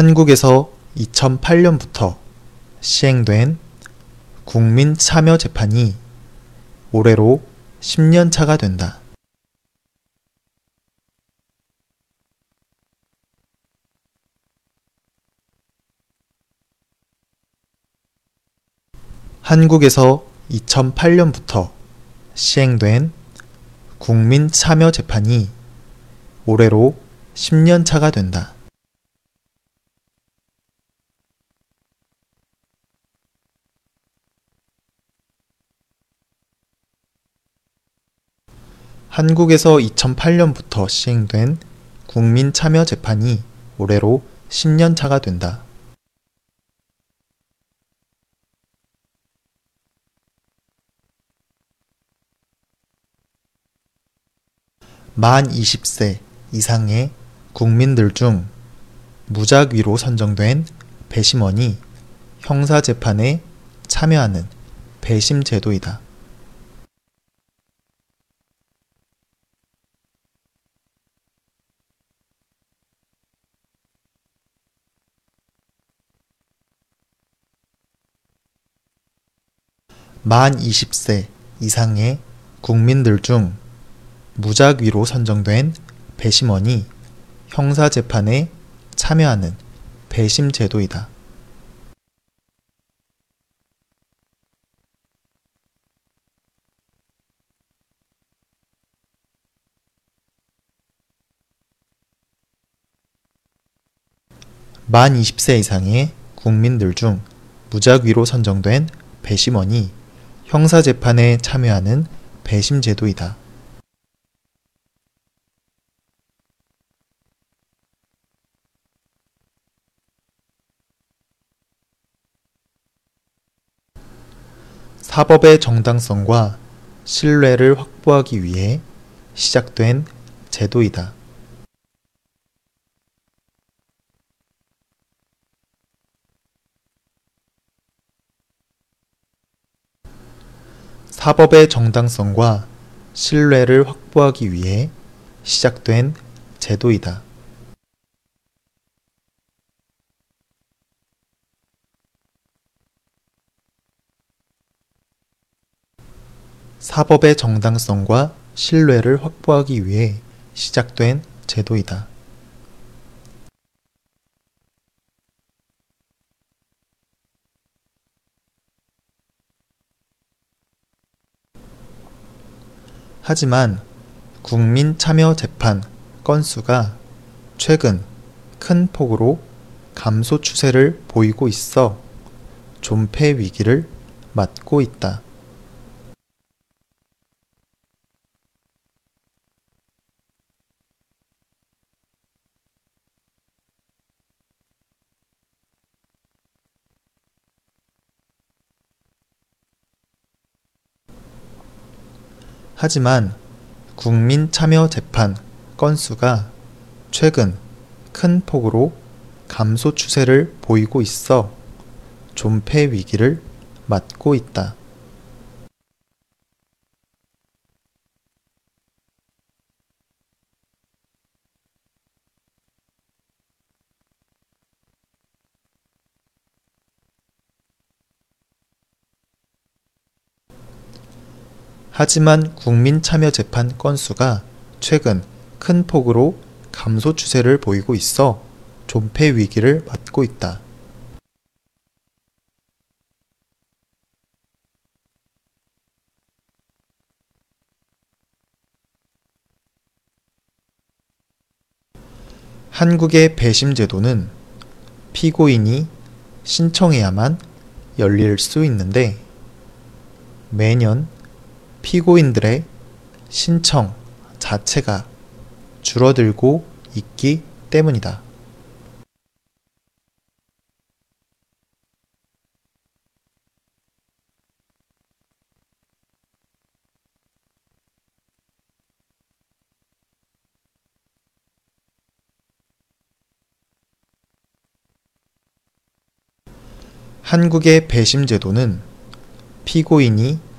한국에서 2008년부터 시행된 국민 참여 재판이 올해로 10년 차가 된다. 한국에서 2008년부터 시행된 국민 참여 재판이 올해로 10년 차가 된다. 한국에서 2008년부터 시행된 국민 참여 재판이 올해로 10년 차가 된다. 만 20세 이상의 국민들 중 무작위로 선정된 배심원이 형사재판에 참여하는 배심 제도이다. 만 20세 이상의 국민들 중 무작위로 선정된 배심원이 형사재판에 참여하는 배심 제도이다. 만 20세 이상의 국민들 중 무작위로 선정된 배심원이 형사재판에 참여하는 배심 제도이다. 사법의 정당성과 신뢰를 확보하기 위해 시작된 제도이다. 사법의 정당성과 신뢰를 확보하기 위해 시작된 제도이다. 사법의 정당성과 신뢰를 확보하기 위해 시작된 제도이다. 하지만 국민 참여 재판 건수가 최근 큰 폭으로 감소 추세를 보이고 있어 존폐 위기를 맞고 있다. 하지만 국민 참여 재판 건수가 최근 큰 폭으로 감소 추세를 보이고 있어 존폐 위기를 맞고 있다. 하지만 국민 참여 재판 건수가 최근 큰 폭으로 감소 추세를 보이고 있어 존폐 위기를 맞고 있다. 한국의 배심 제도는 피고인이 신청해야만 열릴 수 있는데 매년 피고인들의 신청 자체가 줄어들고 있기 때문이다. 한국의 배심 제도는 피고인이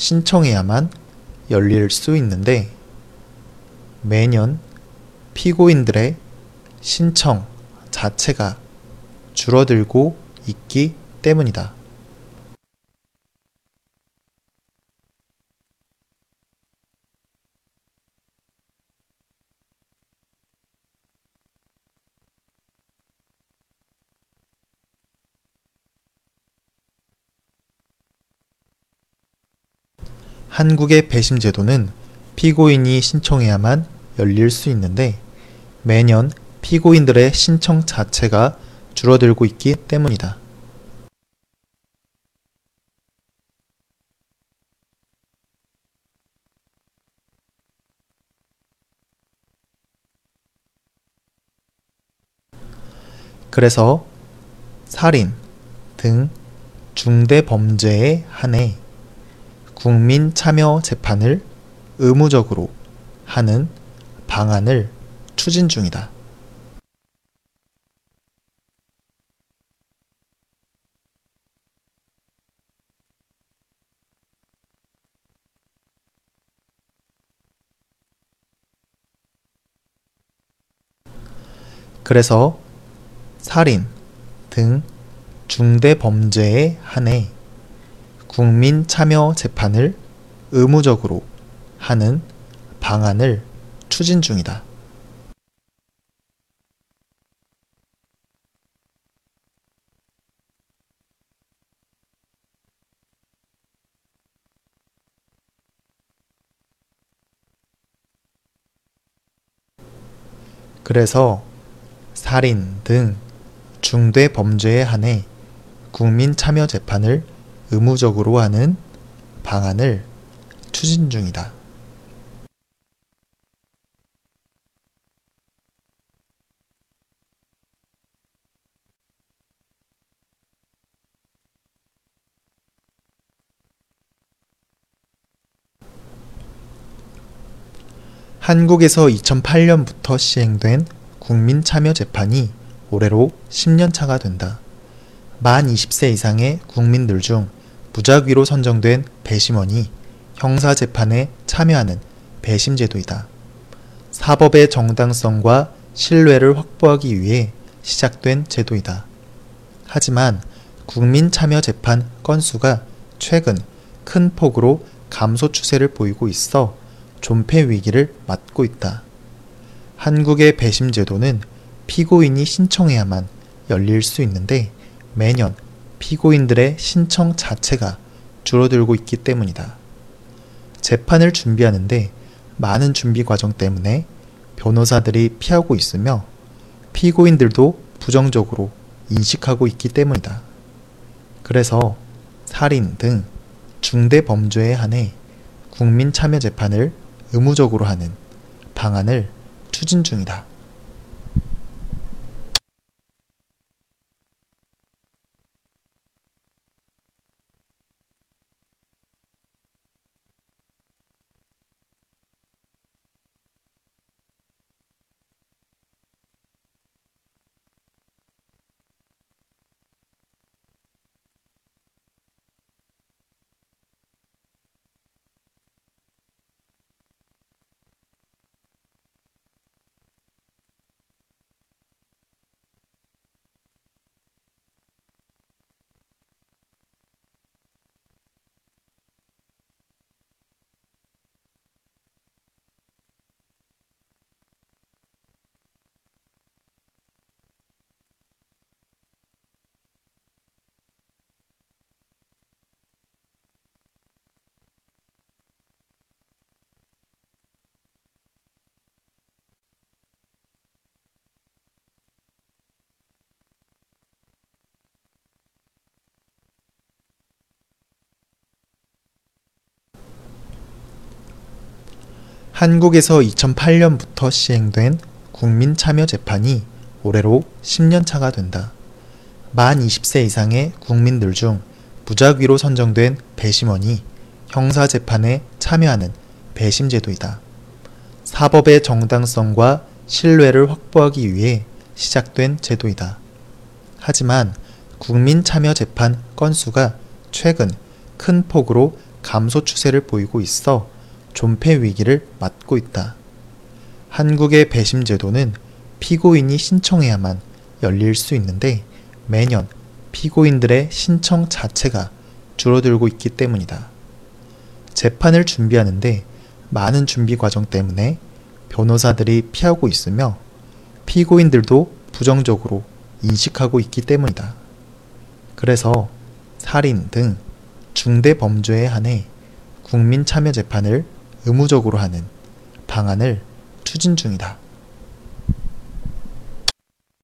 신청해야만 열릴 수 있는데 매년 피고인들의 신청 자체가 줄어들고 있기 때문이다. 한국의 배심 제도는 피고인이 신청해야만 열릴 수 있는데 매년 피고인들의 신청 자체가 줄어들고 있기 때문이다. 그래서 살인 등 중대 범죄에 한해 국민 참여 재판을 의무적으로 하는 방안을 추진 중이다. 그래서 살인 등 중대 범죄에 한해 국민 참여 재판을 의무적으로 하는 방안을 추진 중이다. 그래서 살인 등 중대 범죄에 한해 국민 참여 재판을 의무적으로 하는 방안을 추진 중이다. 한국에서 2008년부터 시행된 국민참여재판이 올해로 10년차가 된다. 만 20세 이상의 국민들 중 무작위로 선정된 배심원이 형사재판에 참여하는 배심제도이다. 사법의 정당성과 신뢰를 확보하기 위해 시작된 제도이다. 하지만 국민 참여 재판 건수가 최근 큰 폭으로 감소 추세를 보이고 있어 존폐 위기를 맞고 있다. 한국의 배심 제도는 피고인이 신청해야만 열릴 수 있는데 매년 피고인들의 신청 자체가 줄어들고 있기 때문이다. 재판을 준비하는데 많은 준비 과정 때문에 변호사들이 피하고 있으며 피고인들도 부정적으로 인식하고 있기 때문이다. 그래서 살인 등 중대 범죄에 한해 국민 참여 재판을 의무적으로 하는 방안을 추진 중이다. 한국에서 2008년부터 시행된 국민참여재판이 올해로 10년차가 된다. 만 20세 이상의 국민들 중 무작위로 선정된 배심원이 형사재판에 참여하는 배심제도이다. 사법의 정당성과 신뢰를 확보하기 위해 시작된 제도이다. 하지만 국민참여재판 건수가 최근 큰 폭으로 감소 추세를 보이고 있어 존폐 위기를 맞고 있다. 한국의 배심 제도는 피고인이 신청해야만 열릴 수 있는데 매년 피고인들의 신청 자체가 줄어들고 있기 때문이다. 재판을 준비하는데 많은 준비 과정 때문에 변호사들이 피하고 있으며 피고인들도 부정적으로 인식하고 있기 때문이다. 그래서 살인 등 중대 범죄에 한해 국민 참여 재판을 의무적으로 하는 방안을 추진 중이다.